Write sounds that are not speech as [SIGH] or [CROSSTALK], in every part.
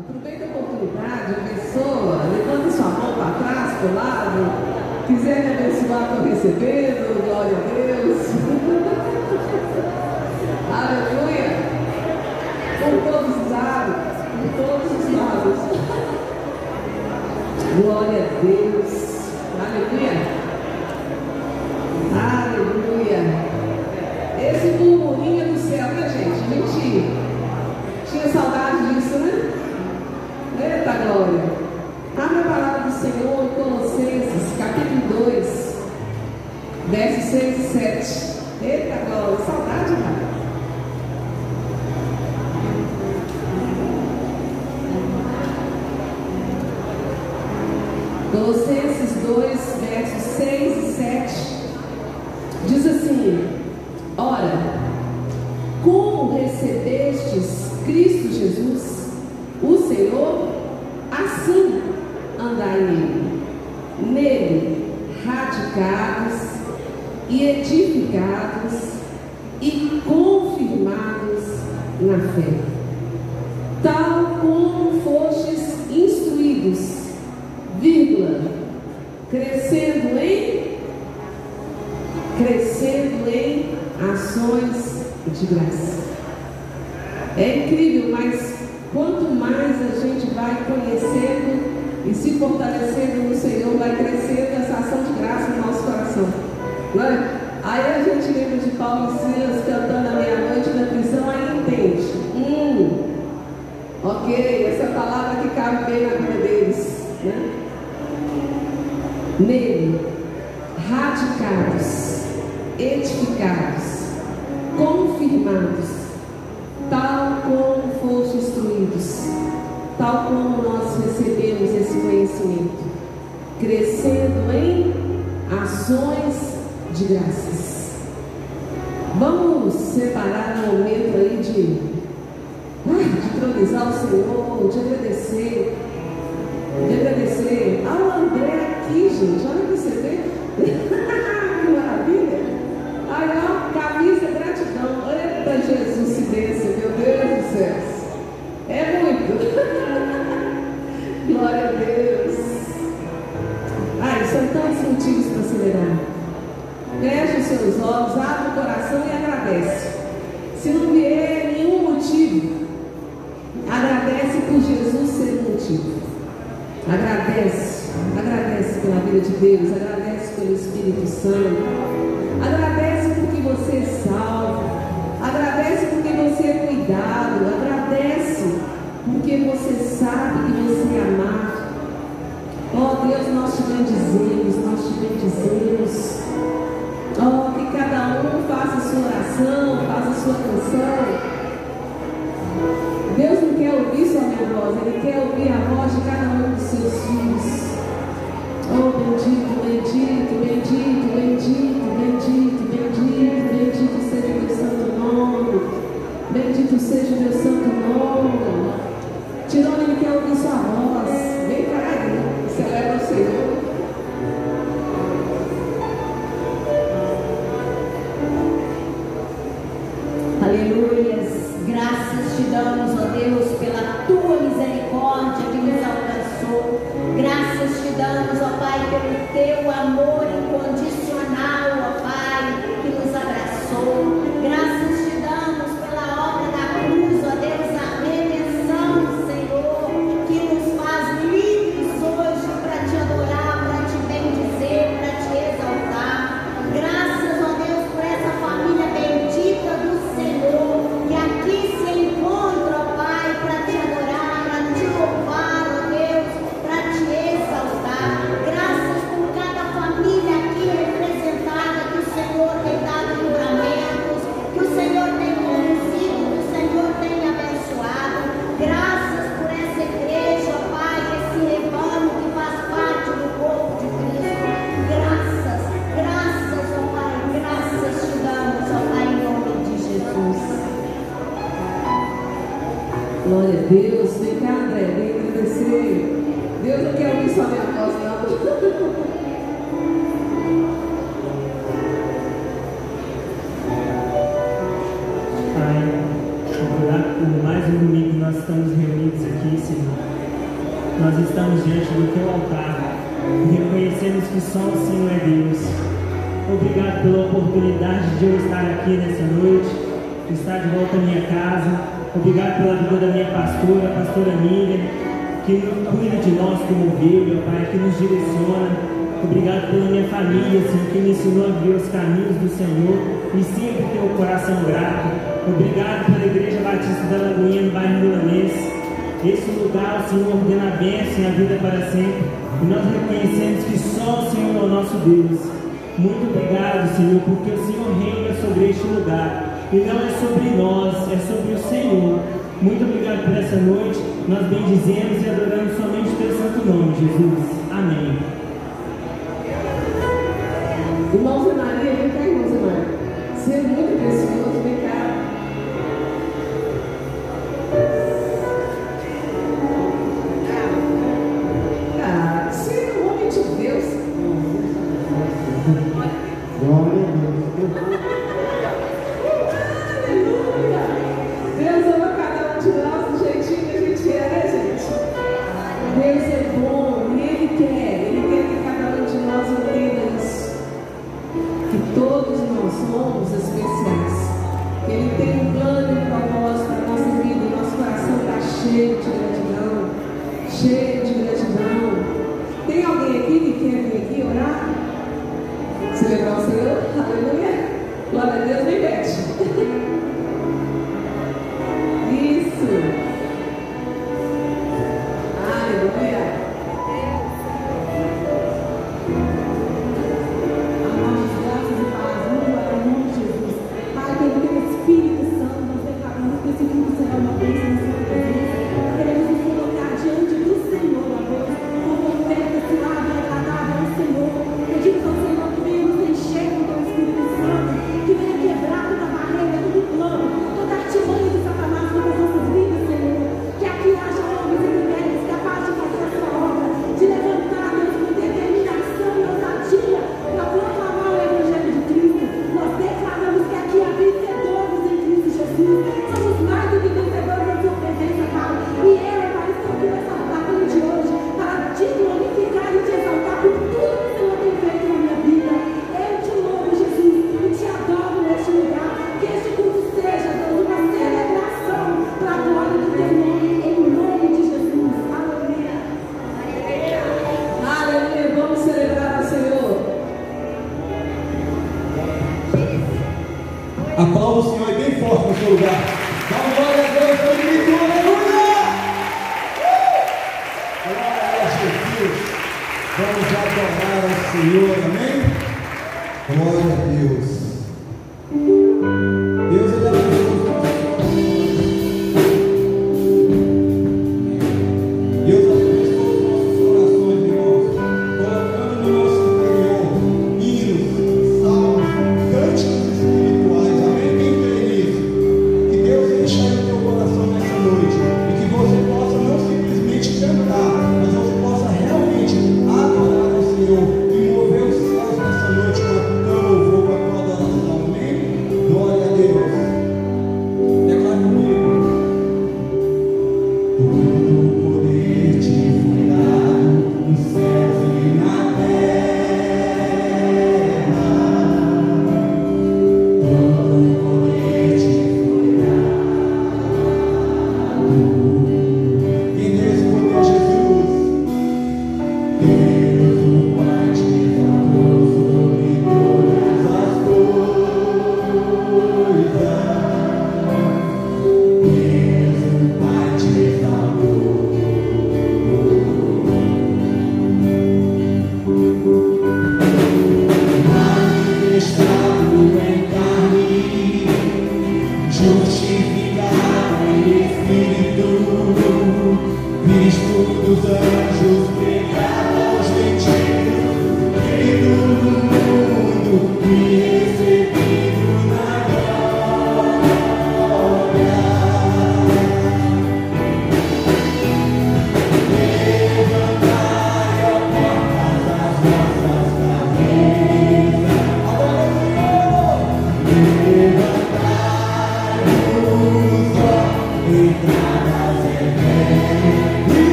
Aproveita a oportunidade, a pessoa, levando sua mão para trás, para o lado, quiser me abençoar com recebendo, glória a Deus. [LAUGHS] Aleluia! Por todos os lados, por todos os lados. Glória a Deus. Aleluia! bendito, bendito, bendito, bendito, bendito, bendito, bendito bendito seja teu santo nome. Bendito seja o meu santo nome. Tirou ele que é o sua voz. Vem pra cá, celebra o Senhor. Né? Aleluia. Graças te damos, ó Deus. Aleluia! Glória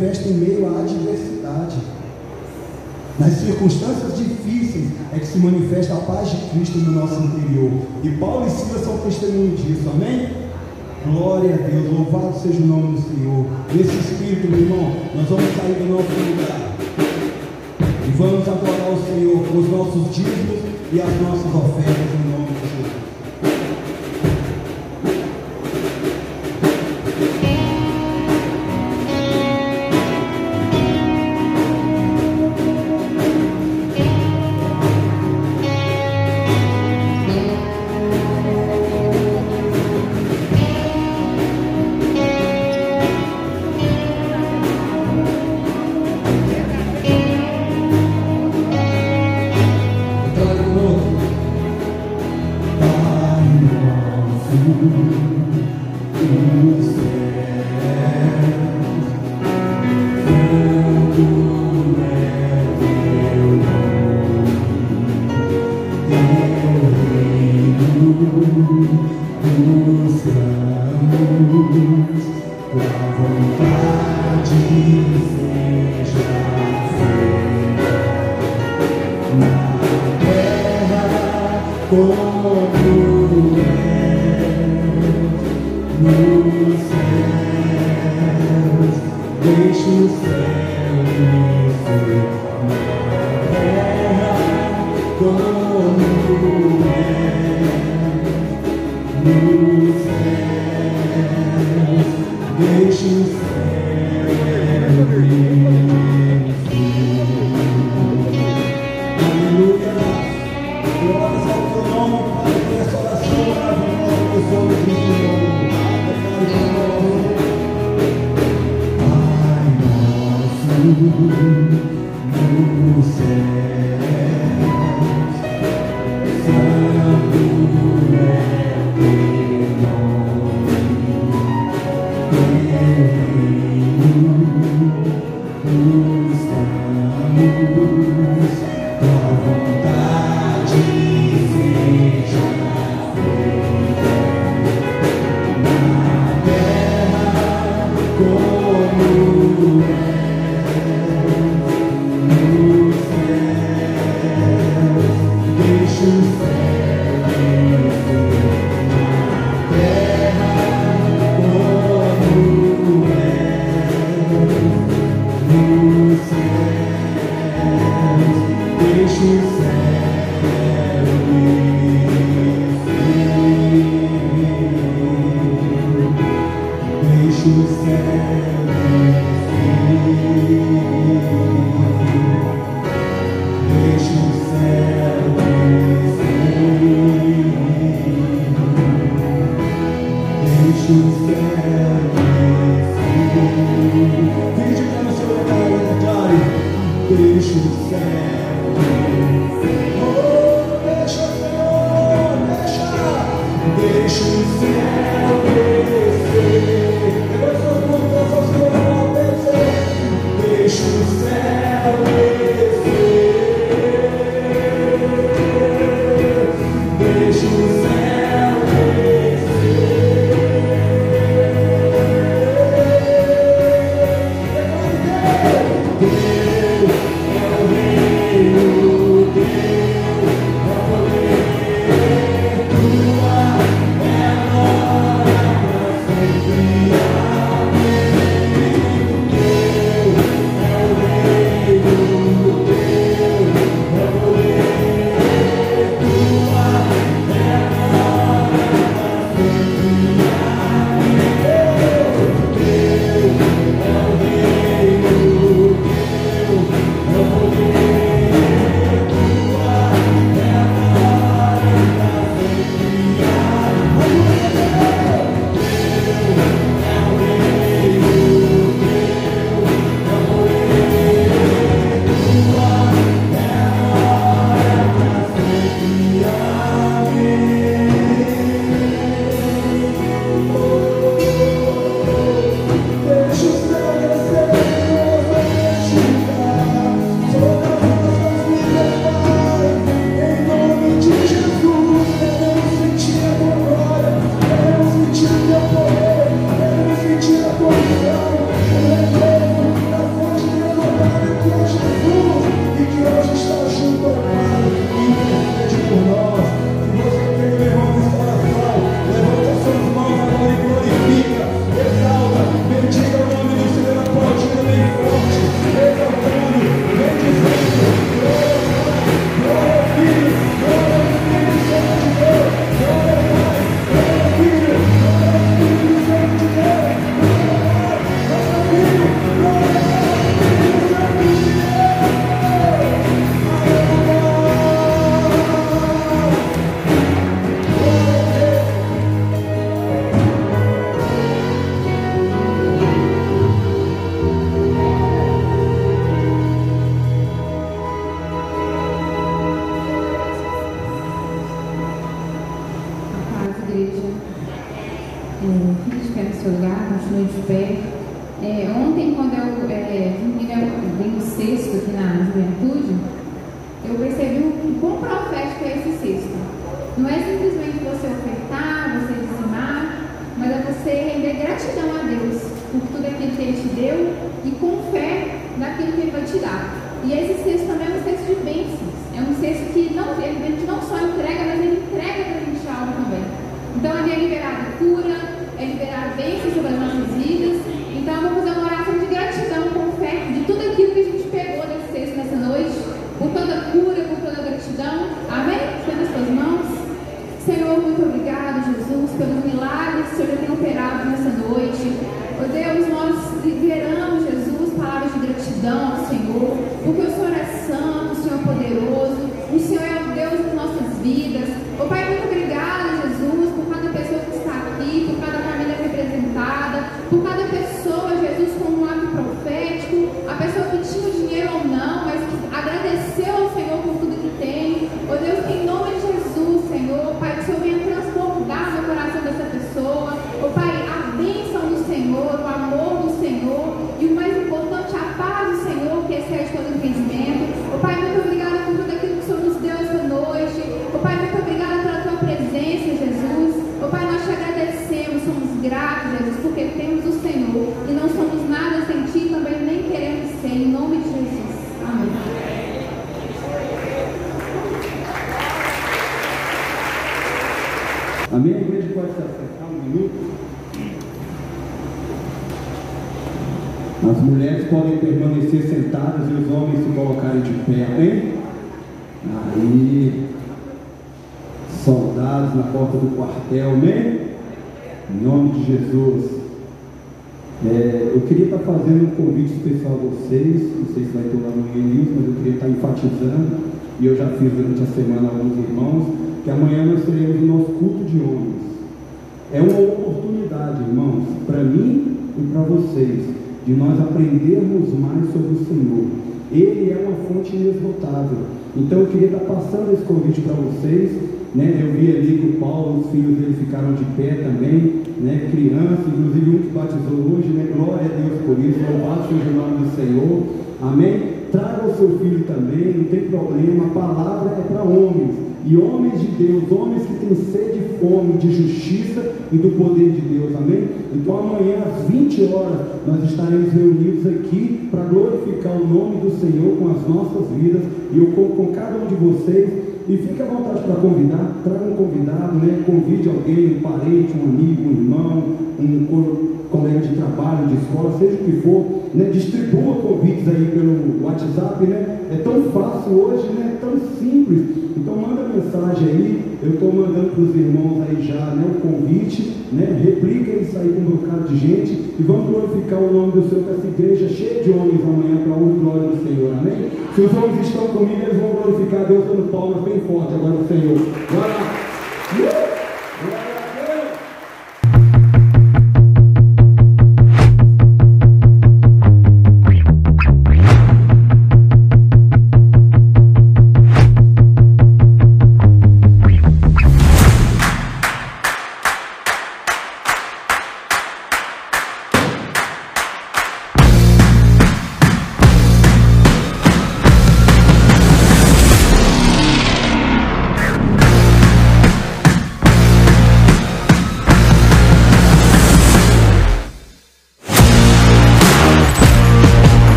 manifesta em meio à adversidade. Nas circunstâncias difíceis é que se manifesta a paz de Cristo no nosso interior. E Paulo e Silas são testemunhos disso, amém? Glória a Deus, louvado seja o nome do Senhor. Nesse espírito, meu irmão, nós vamos sair do nosso lugar e vamos adorar o Senhor com os nossos dízimos e as nossas ofertas. Sexto aqui na juventude, eu percebi o quão amém? Aí, soldados na porta do quartel, amém? Em nome de Jesus. É, eu queria estar fazendo um convite especial a vocês, não sei se vai ter lá no News, mas eu queria estar enfatizando, e eu já fiz durante a semana alguns irmãos, que amanhã nós teremos o nosso culto de homens. É uma oportunidade, irmãos, para mim e para vocês, de nós aprendermos mais sobre o Senhor. Ele é uma fonte inesgotável. Então eu queria estar passando esse convite para vocês. Né? Eu vi ali que o Paulo, os filhos dele ficaram de pé também, né? crianças, inclusive um que batizou hoje, né? glória a Deus por isso, louvado seja o nome do Senhor. Amém? Traga o seu filho também, não tem problema, a palavra é para homens. E homens de Deus, homens que têm sede e fome de justiça e do poder de Deus, amém? Então amanhã às 20 horas nós estaremos reunidos aqui para glorificar o nome do Senhor com as nossas vidas e eu com, com cada um de vocês. E fique à vontade para convidar, traga um convidado, né? convide alguém, um parente, um amigo, um irmão, um co- colega de trabalho, de escola, seja o que for, né? distribua convites aí pelo WhatsApp, né? É tão fácil hoje, né? Tão simples. Então manda mensagem aí, eu estou mandando para os irmãos aí já né, o convite, né? Replica isso aí com um bocado de gente e vamos glorificar o nome do Senhor com essa igreja cheia de homens amanhã para a glória do Senhor, amém? Se os homens estão comigo, eles vão glorificar Deus dando palmas bem forte agora no Senhor. Vai lá! Uh!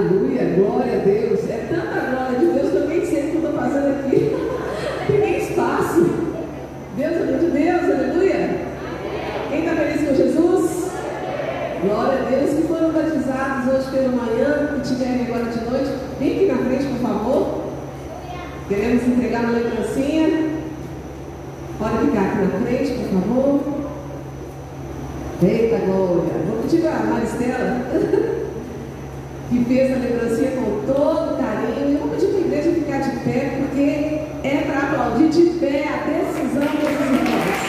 Aleluia, glória a Deus. É tanta glória de Deus que eu nem sei o que eu estou fazendo aqui. [LAUGHS] Tem nem espaço. Deus é de Deus, aleluia. Quem está feliz com Jesus? Glória a Deus que foram batizados hoje pela manhã e tiverem agora de noite. Vem aqui na frente, por favor. Queremos entregar uma lembrancinha. Pode ficar aqui na frente, por favor. Eita glória. Vou pedir para a Maristela. [LAUGHS] que fez a lembrancinha com todo carinho. Eu vou pedir para a igreja ficar de pé, porque é para aplaudir de pé a decisão desses irmãos.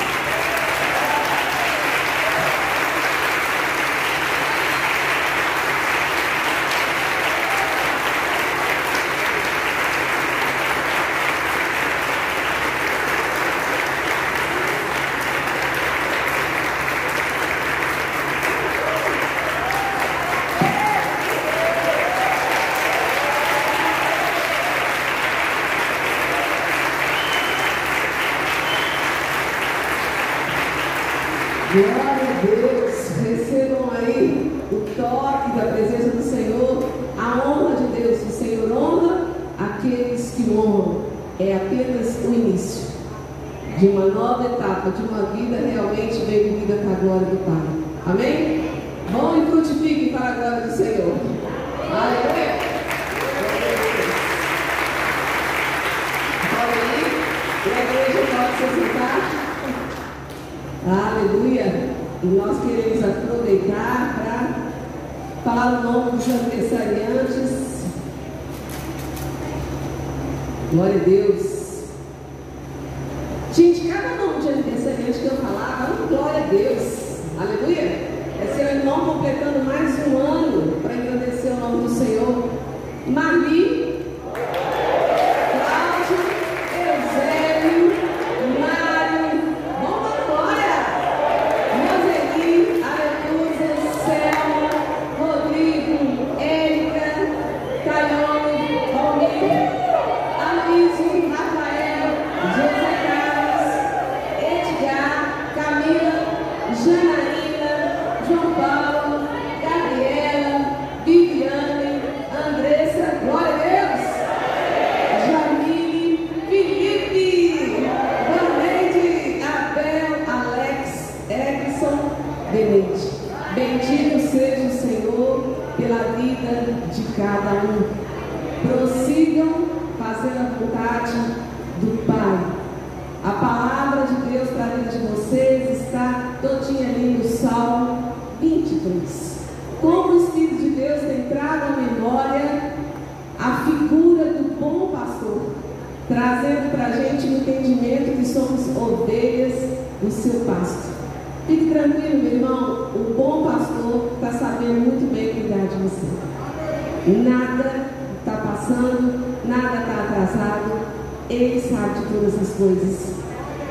Nada está passando, nada está atrasado, ele sabe de todas as coisas.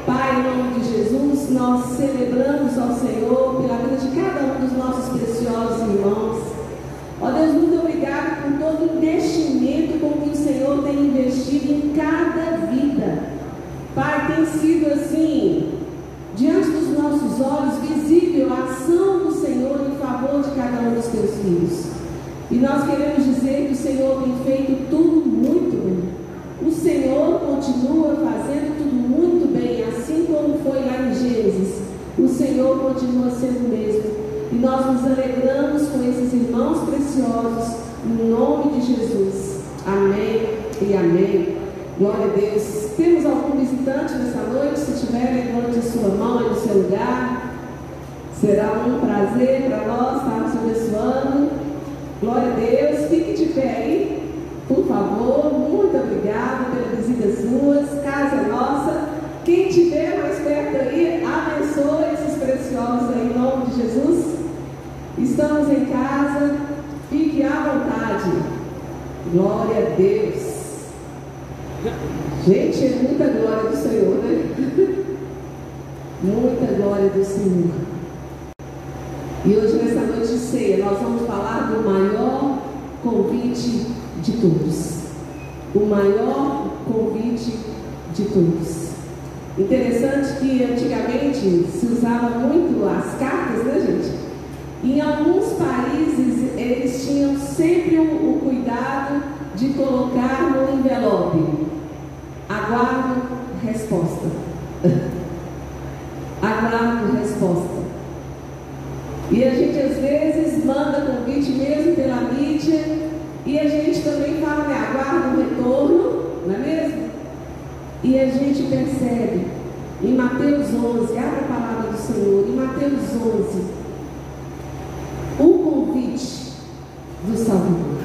Pai, em nome de Jesus, nós celebramos ao Senhor pela vida de cada um dos nossos preciosos irmãos. Ó Deus, muito obrigado por todo o investimento com que o Senhor tem investido em cada vida. Pai, tem sido assim, E nós queremos dizer que o Senhor tem feito tudo muito bem. O Senhor continua fazendo tudo muito bem, assim como foi lá em Gênesis. O Senhor continua sendo o mesmo. E nós nos alegramos com esses irmãos preciosos, no nome de Jesus. Amém e amém. Glória a Deus. Temos algum visitante nessa noite? Se tiver, levante a sua mão aí no seu lugar. Será um prazer para nós estarmos abençoando. Glória a Deus. Fique de pé aí, por favor. Muito obrigada pela visita suas. Casa nossa. Quem estiver mais perto aí, abençoe esses preciosos aí, em nome de Jesus. Estamos em casa. Fique à vontade. Glória a Deus. Gente, é muita glória do Senhor, né? [LAUGHS] muita glória do Senhor. E hoje, nessa noite de ceia, nós vamos falar do maior convite de todos. O maior convite de todos. Interessante que antigamente se usava muito as cartas, né, gente? Em alguns países, eles tinham sempre o, o cuidado de colocar no envelope. Aguardo resposta. [LAUGHS] Aguardo resposta. E a gente às vezes manda convite mesmo pela mídia e a gente também fala, né, aguarda o retorno, não é mesmo? E a gente percebe em Mateus 11, abre a palavra do Senhor, em Mateus 11, o convite do Salvador,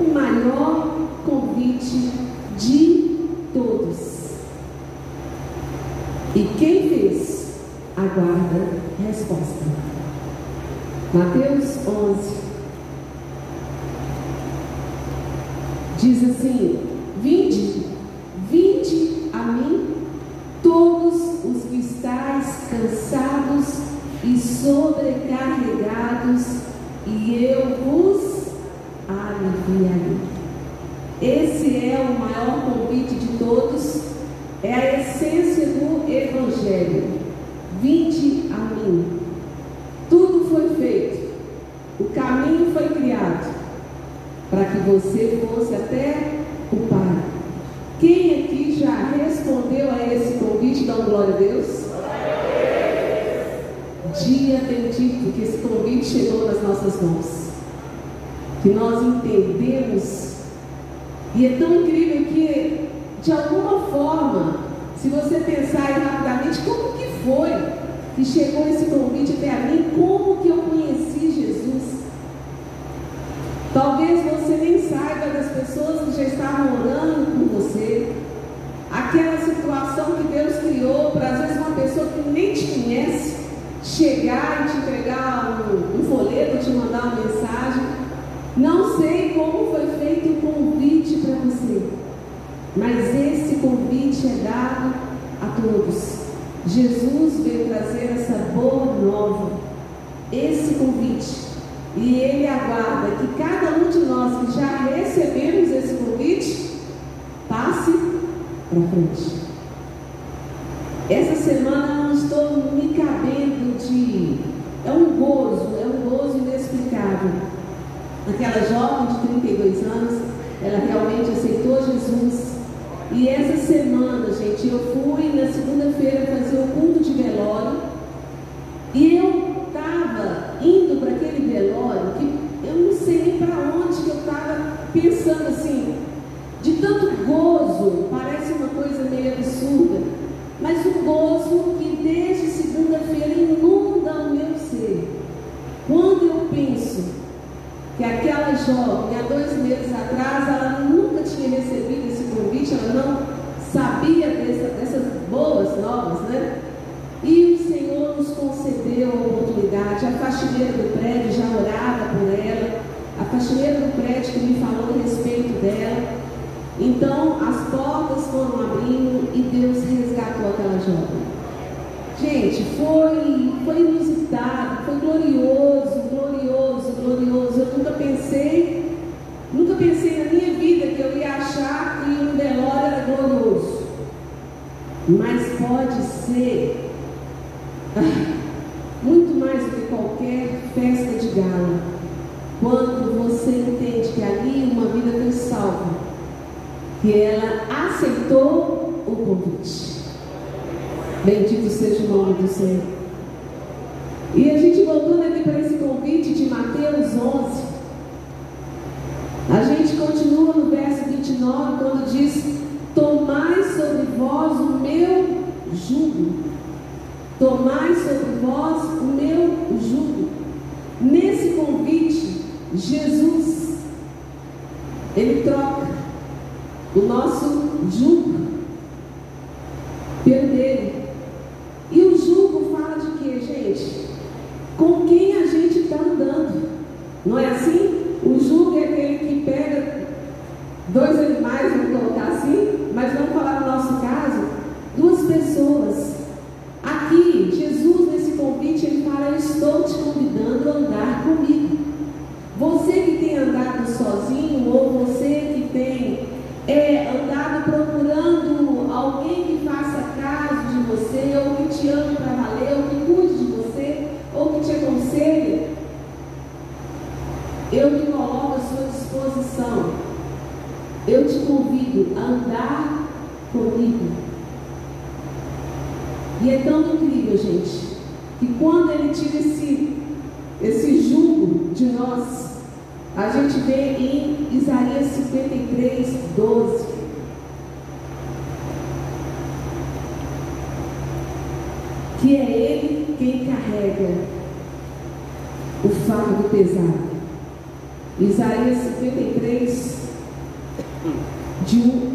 o maior convite de todos. E quem fez aguarda resposta. Mateus 11. forma, se você pensar rapidamente, como que foi que chegou esse convite até a mim? Como que eu conheci Jesus? Talvez você nem saiba das pessoas que já estavam orando por você. Aquela situação que Deus criou para, às vezes, uma pessoa que nem te conhece chegar e te entregar um, um folheto, te mandar uma mensagem. Não sei como foi feito o convite para você, mas esse esse convite é dado a todos. Jesus veio trazer essa boa nova, esse convite. E ele aguarda que cada um de nós que já recebemos esse convite passe para frente. Essa semana eu não estou me cabendo de. É um gozo, é um gozo inexplicável. Aquela jovem de 32 anos, ela realmente aceitou Jesus e essa semana, gente, eu fui na segunda-feira fazer o Eu te convido a andar comigo. E é tão incrível, gente, que quando ele tira esse, esse jugo de nós, a gente vê em Isaías 53, 12. Que é ele quem carrega o fardo pesado. Isaías 53, 12. 嗯。几乎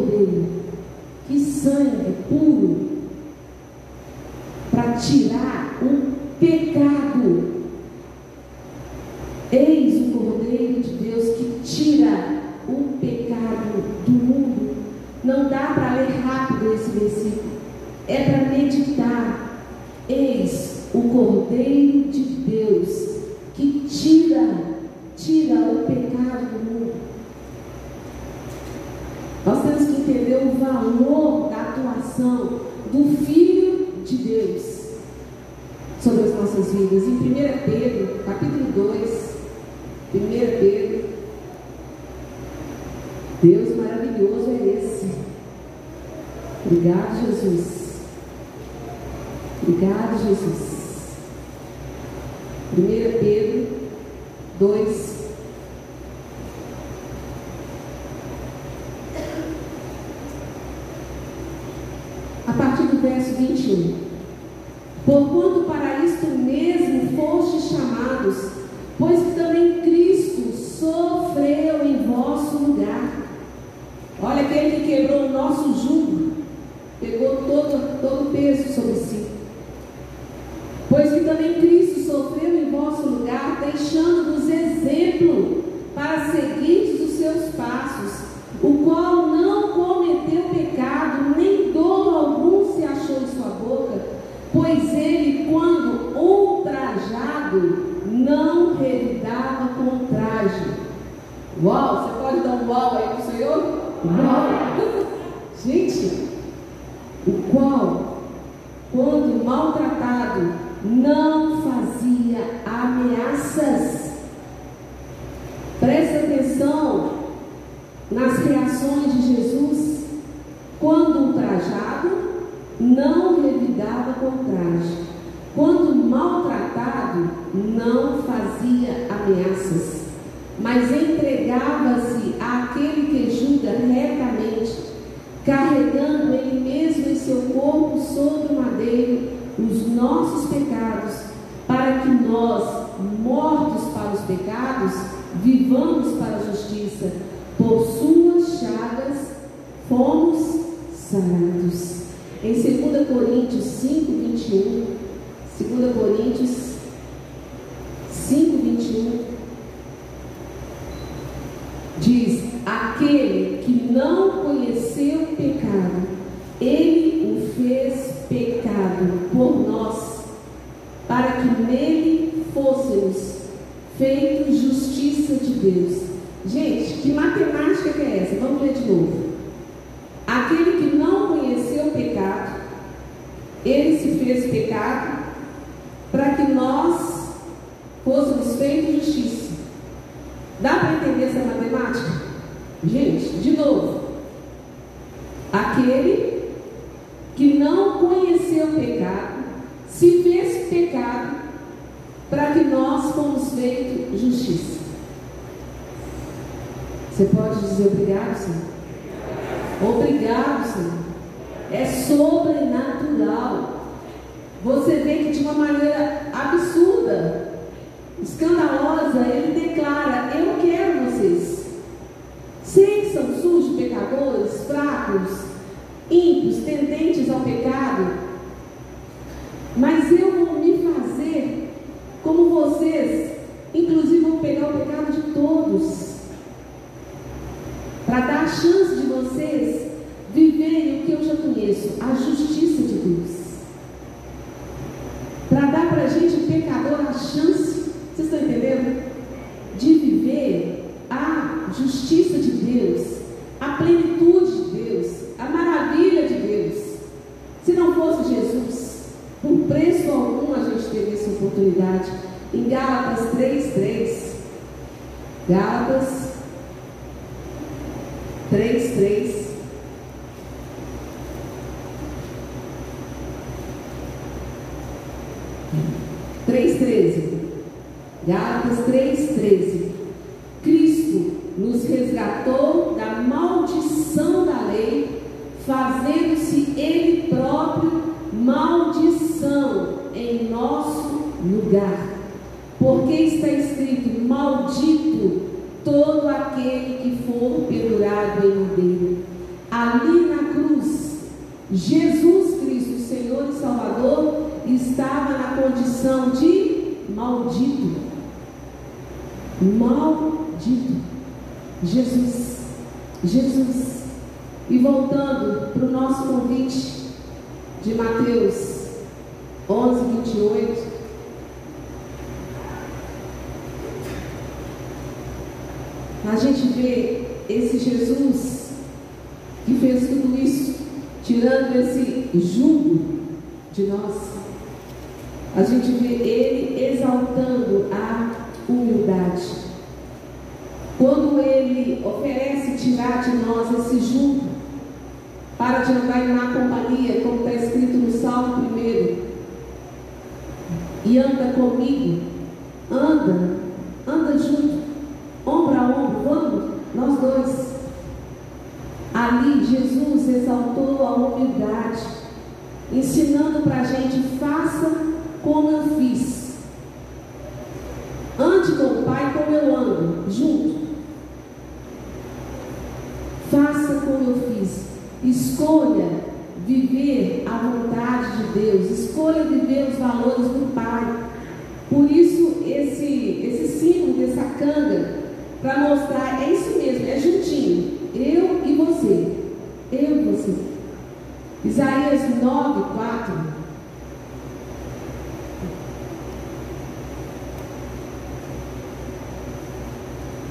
Dele, que sangue é puro, para tirar o pecado. pecado para que nós fomos feitos justiça. Você pode dizer obrigado, Senhor? Obrigado, Senhor. É sobrenatural. Você vê que de uma maneira absurda, escandalosa, ele declara: Eu quero vocês. Sei que são sujos, pecadores, fracos,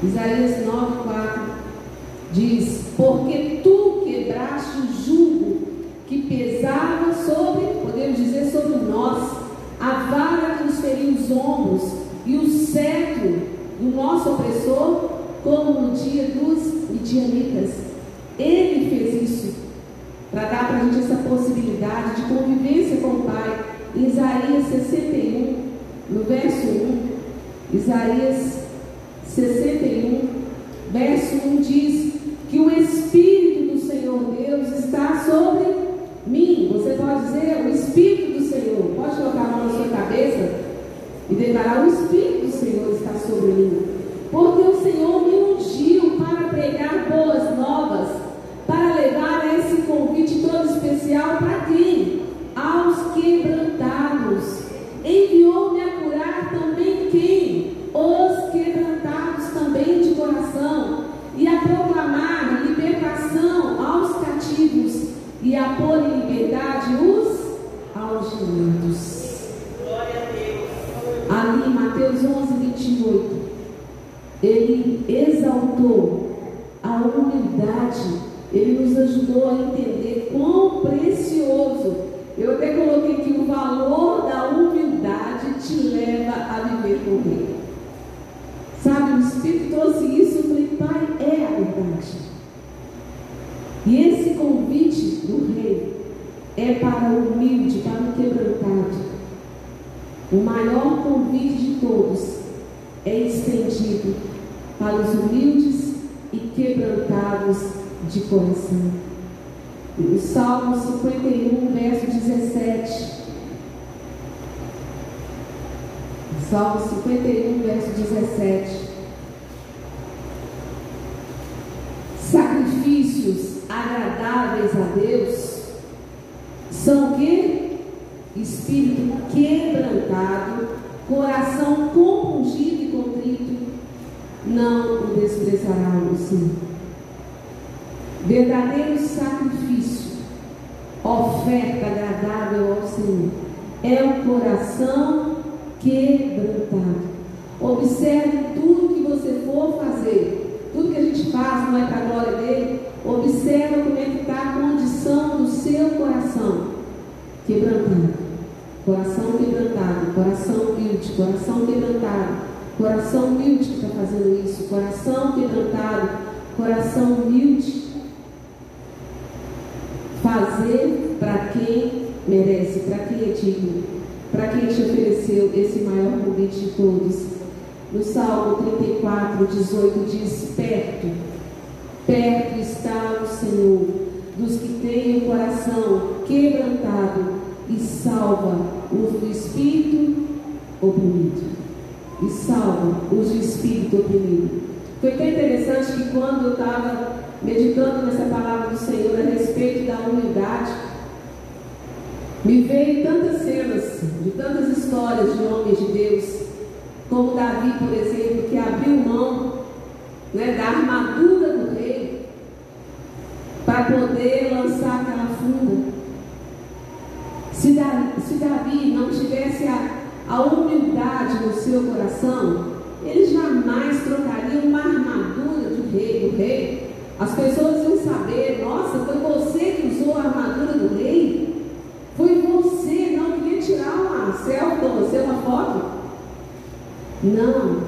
Isaías 9, 4 diz: Porque tu quebraste o jugo que pesava sobre, podemos dizer, sobre nós, a vara que nos feriu os ombros e o cetro do nosso opressor, como no dia dos midianitas. Ele fez isso para dar para a gente essa possibilidade de convivência com o Pai. Isaías 61, no verso 1, Isaías 61, verso 1 diz que o Espírito do Senhor Deus está sobre mim. Você pode dizer é o Espírito do Senhor. Pode colocar a mão na sua cabeça e declarar o Espírito. meditando nessa palavra do Senhor a respeito da humildade, me veio tantas cenas, de tantas histórias de homens de Deus, como Davi, por exemplo, que abriu mão né, da armadura do rei para poder lançar aquela funda. Se Davi, se Davi não tivesse a, a humildade no seu coração, ele já As pessoas iam saber, nossa, foi você que usou a armadura do rei? Foi você, não queria tirar uma selfie, você uma foto? Não,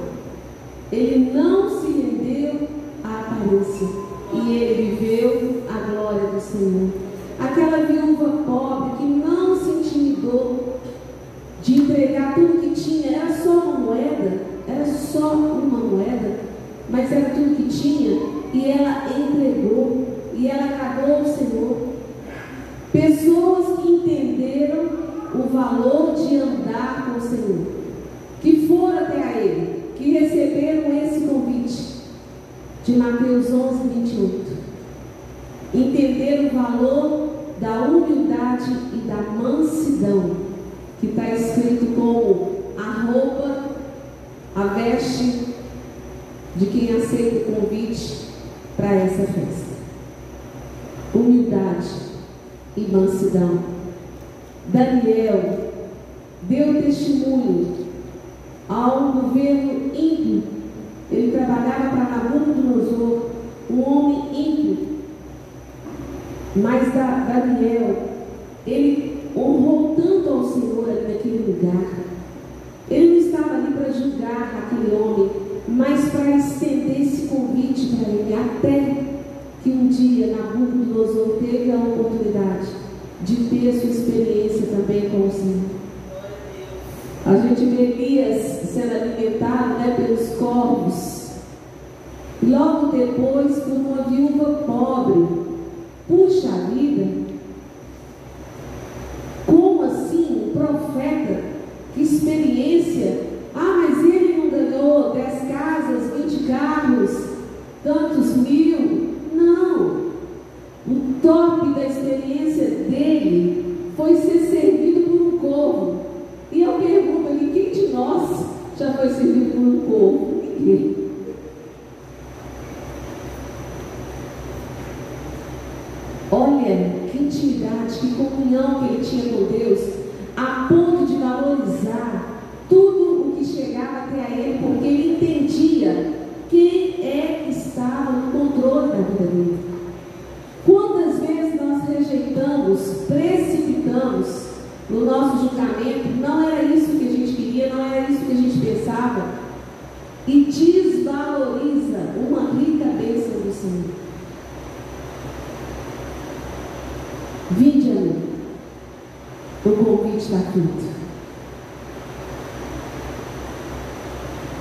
Terceiro, o convite da quinta.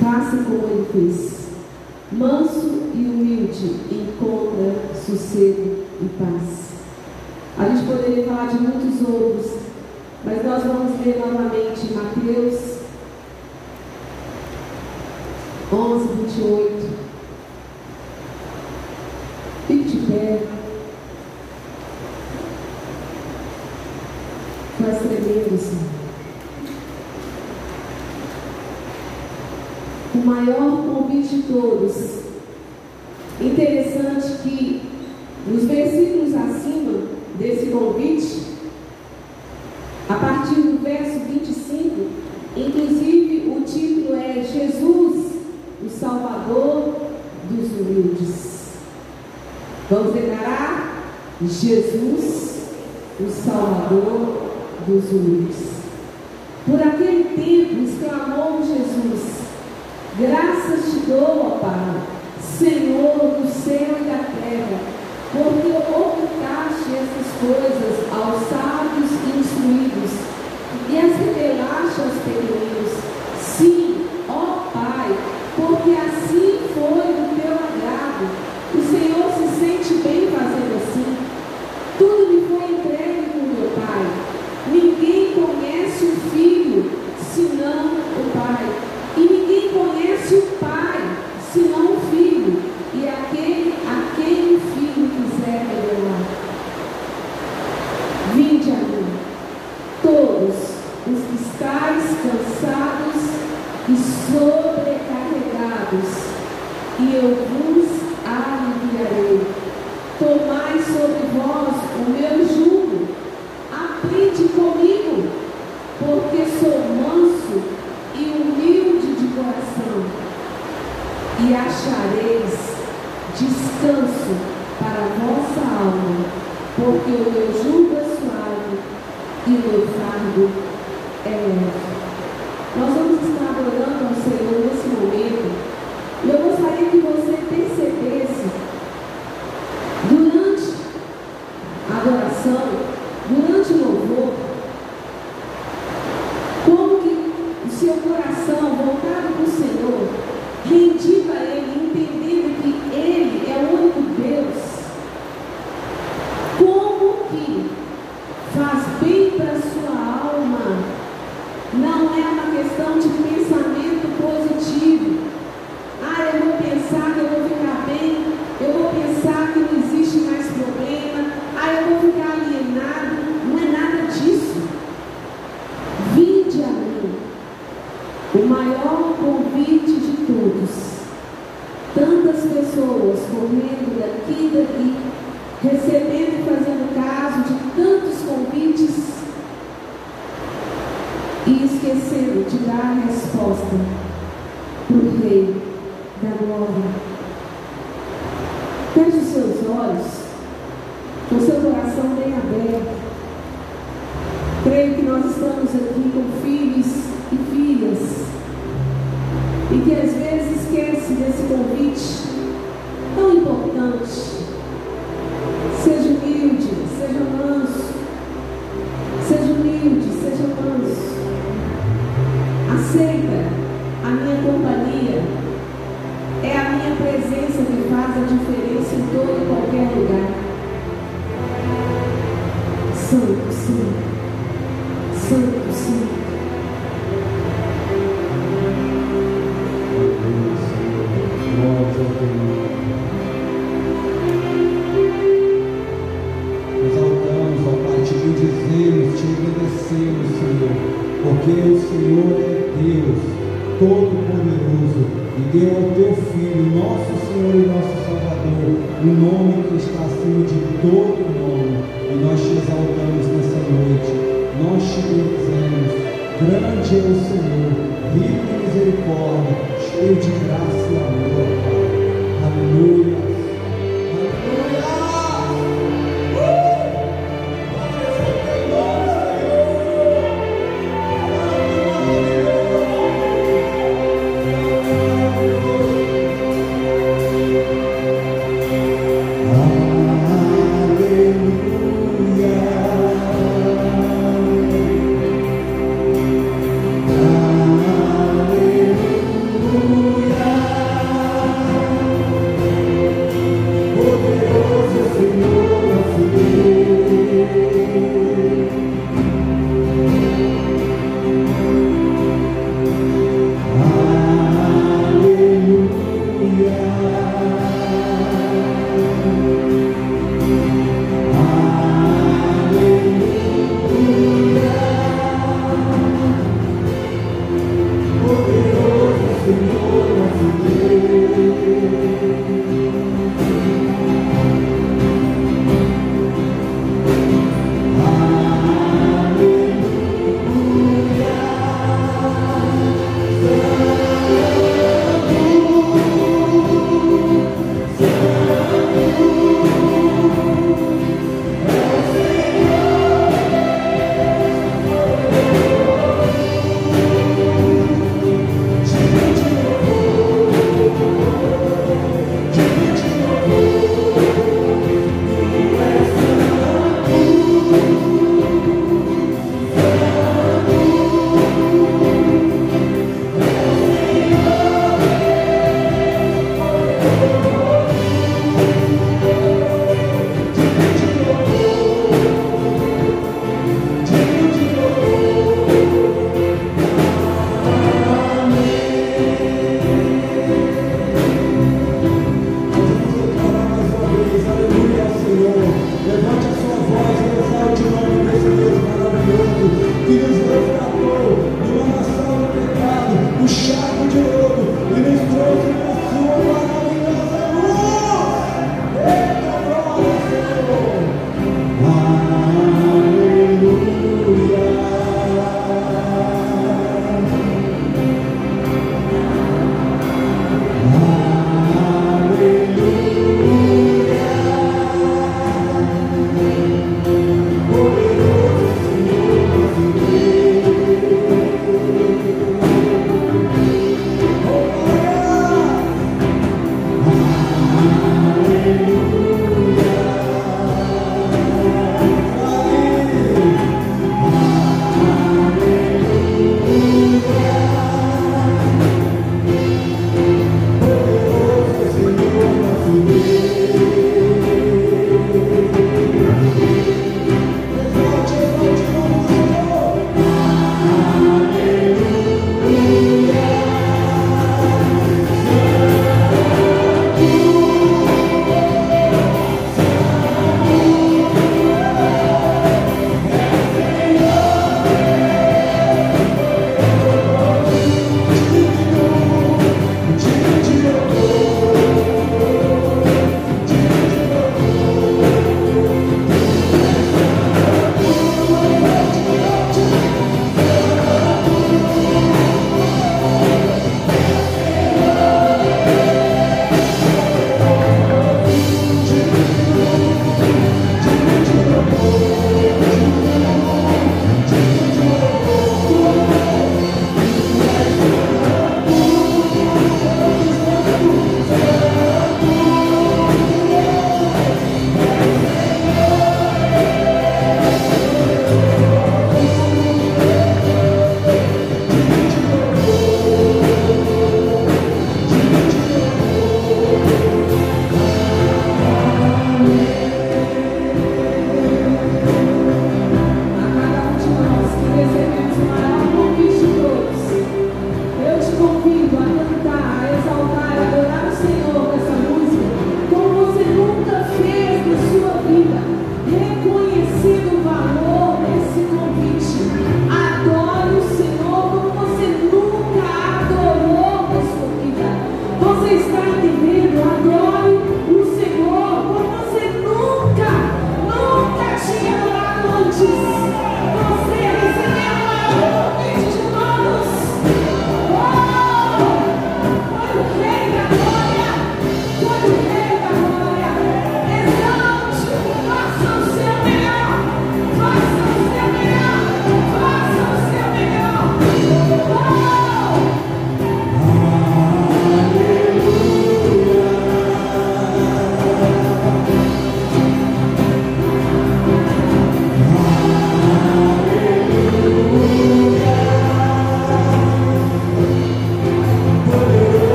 Faça como ele fez. Manso e humilde encontra sossego e paz. A gente poderia falar de muitos outros, mas nós vamos ler novamente Mateus 11, 28. Resposta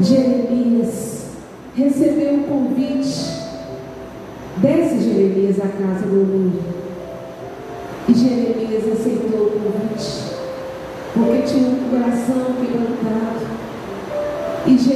Jeremias recebeu o convite. Desce Jeremias à casa do mundo. E Jeremias aceitou o convite, porque tinha um coração quebrantado. E Jeremias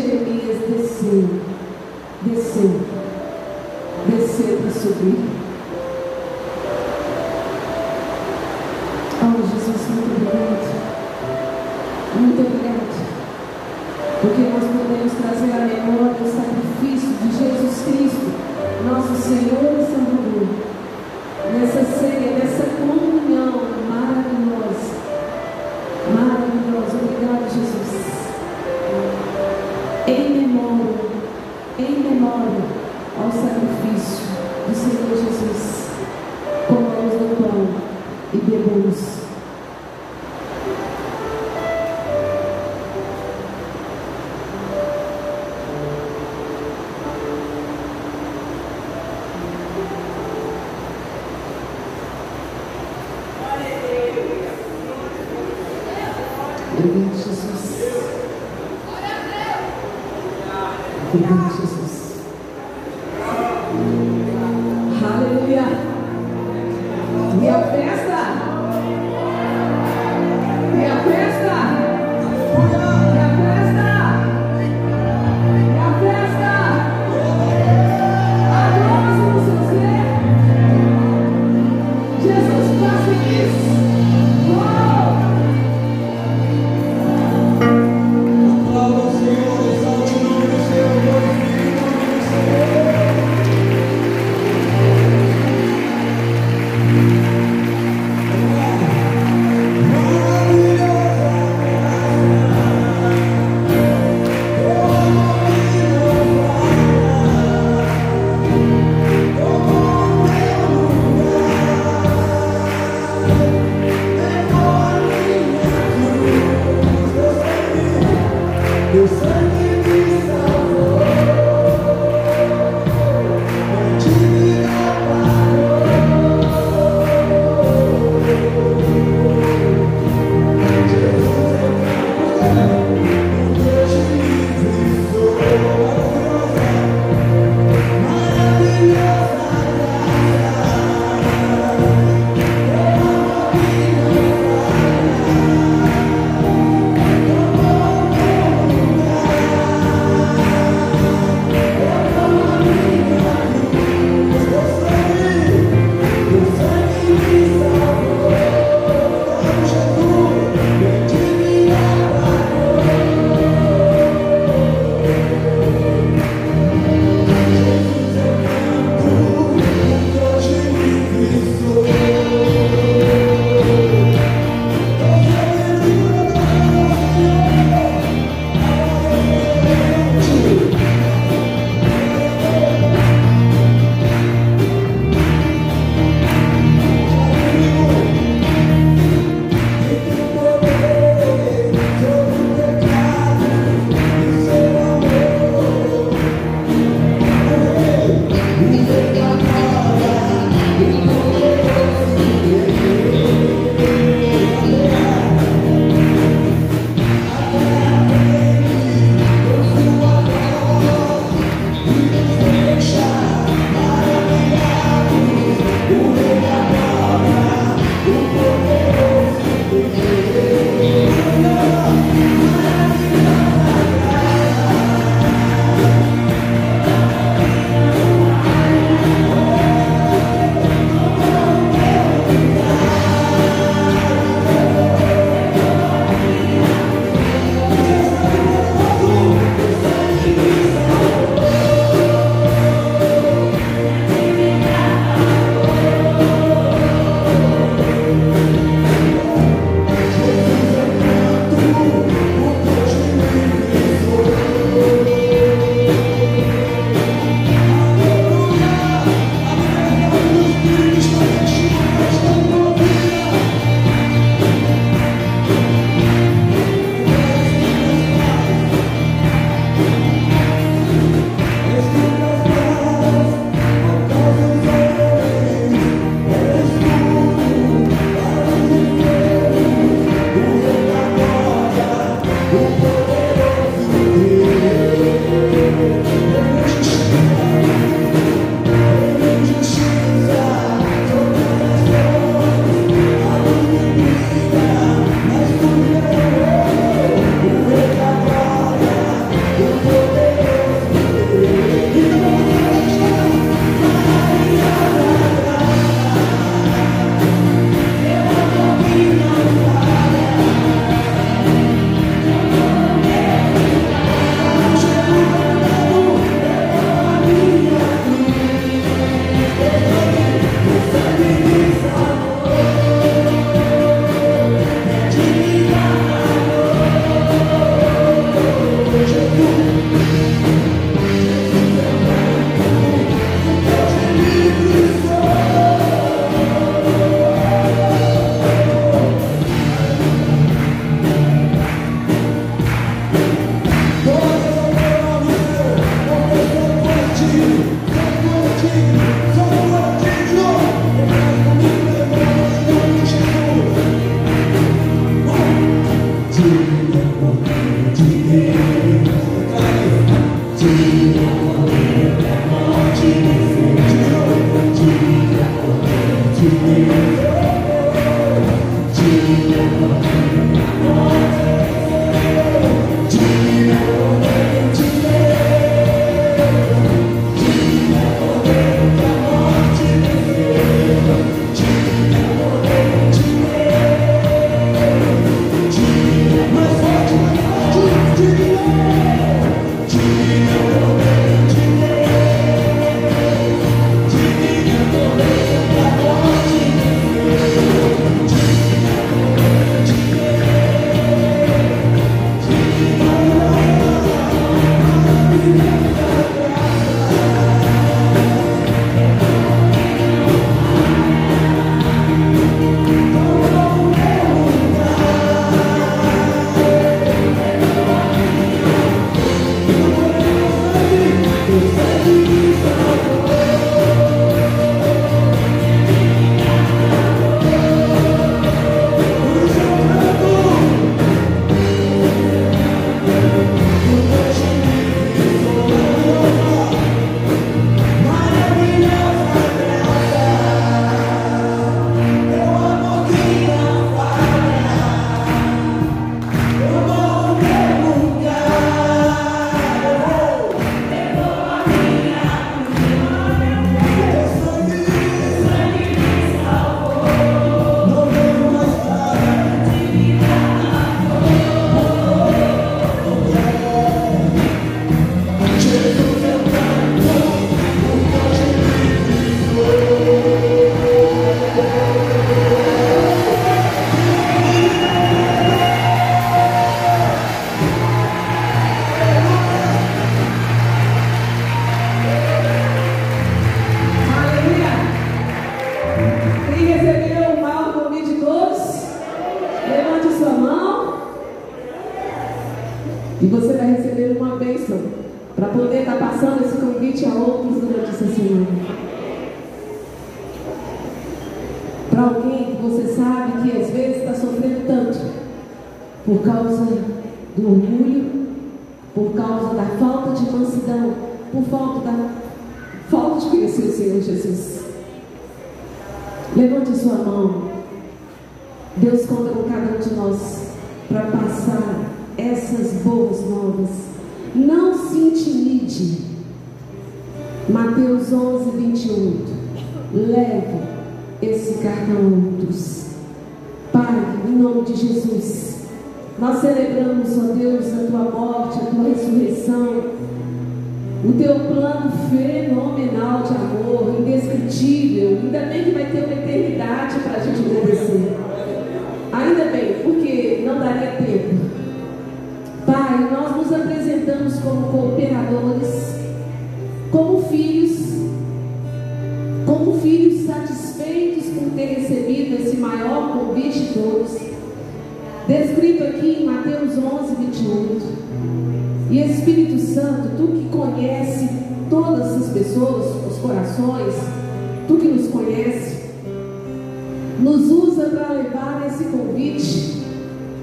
para levar esse convite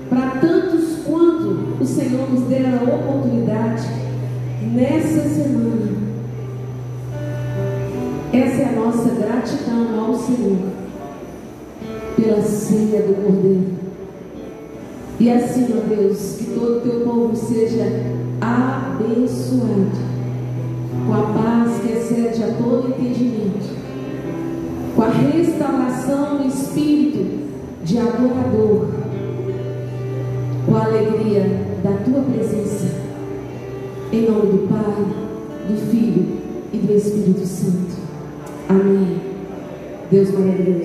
para tantos quanto o Senhor nos der a oportunidade nessa semana. Essa é a nossa gratidão ao Senhor pela ceia do Cordeiro. E assim, ó Deus, que todo o teu povo seja abençoado com a paz que excede a todo entendimento a restauração do espírito de adorador, com a alegria da tua presença, em nome do Pai, do Filho e do Espírito Santo. Amém. Deus maravilhoso.